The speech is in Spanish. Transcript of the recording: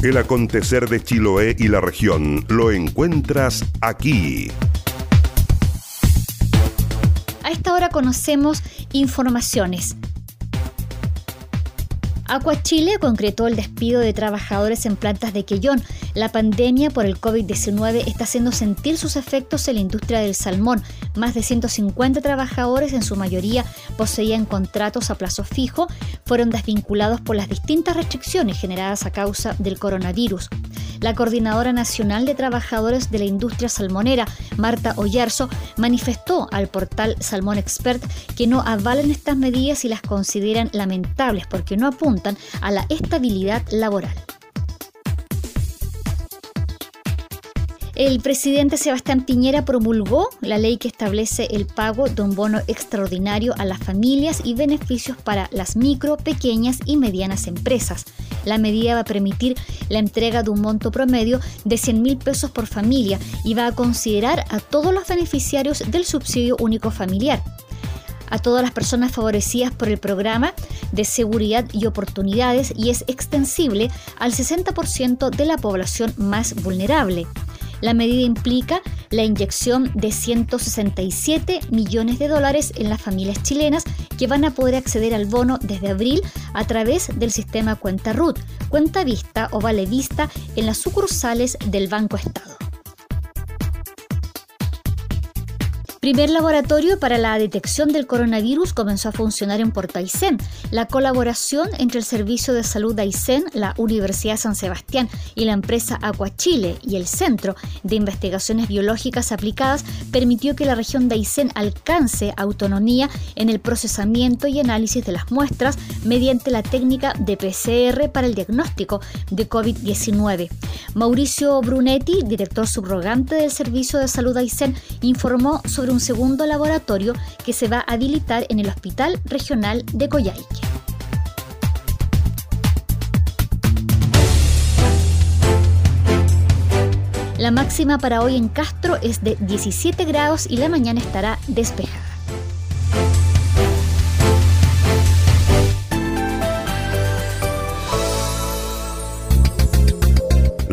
El acontecer de Chiloé y la región lo encuentras aquí. A esta hora conocemos informaciones. Aqua Chile concretó el despido de trabajadores en plantas de Quellón. La pandemia por el COVID-19 está haciendo sentir sus efectos en la industria del salmón. Más de 150 trabajadores, en su mayoría poseían contratos a plazo fijo, fueron desvinculados por las distintas restricciones generadas a causa del coronavirus. La Coordinadora Nacional de Trabajadores de la Industria Salmonera, Marta Oyarzo, manifestó al portal Salmón Expert que no avalan estas medidas y las consideran lamentables porque no apuntan a la estabilidad laboral. El presidente Sebastián Piñera promulgó la ley que establece el pago de un bono extraordinario a las familias y beneficios para las micro, pequeñas y medianas empresas. La medida va a permitir la entrega de un monto promedio de 100 mil pesos por familia y va a considerar a todos los beneficiarios del subsidio único familiar a todas las personas favorecidas por el programa de seguridad y oportunidades y es extensible al 60% de la población más vulnerable. La medida implica la inyección de 167 millones de dólares en las familias chilenas que van a poder acceder al bono desde abril a través del sistema Cuenta RUT, Cuenta Vista o Vale Vista en las sucursales del Banco Estado. Primer laboratorio para la detección del coronavirus comenzó a funcionar en Puerto Aysén. La colaboración entre el Servicio de Salud de Aysén, la Universidad San Sebastián y la empresa Chile y el Centro de Investigaciones Biológicas Aplicadas permitió que la región de Aysén alcance autonomía en el procesamiento y análisis de las muestras mediante la técnica de PCR para el diagnóstico de COVID-19. Mauricio Brunetti, director subrogante del Servicio de Salud de Aysén, informó sobre un segundo laboratorio que se va a habilitar en el Hospital Regional de Coyhaique. La máxima para hoy en Castro es de 17 grados y la mañana estará despejada.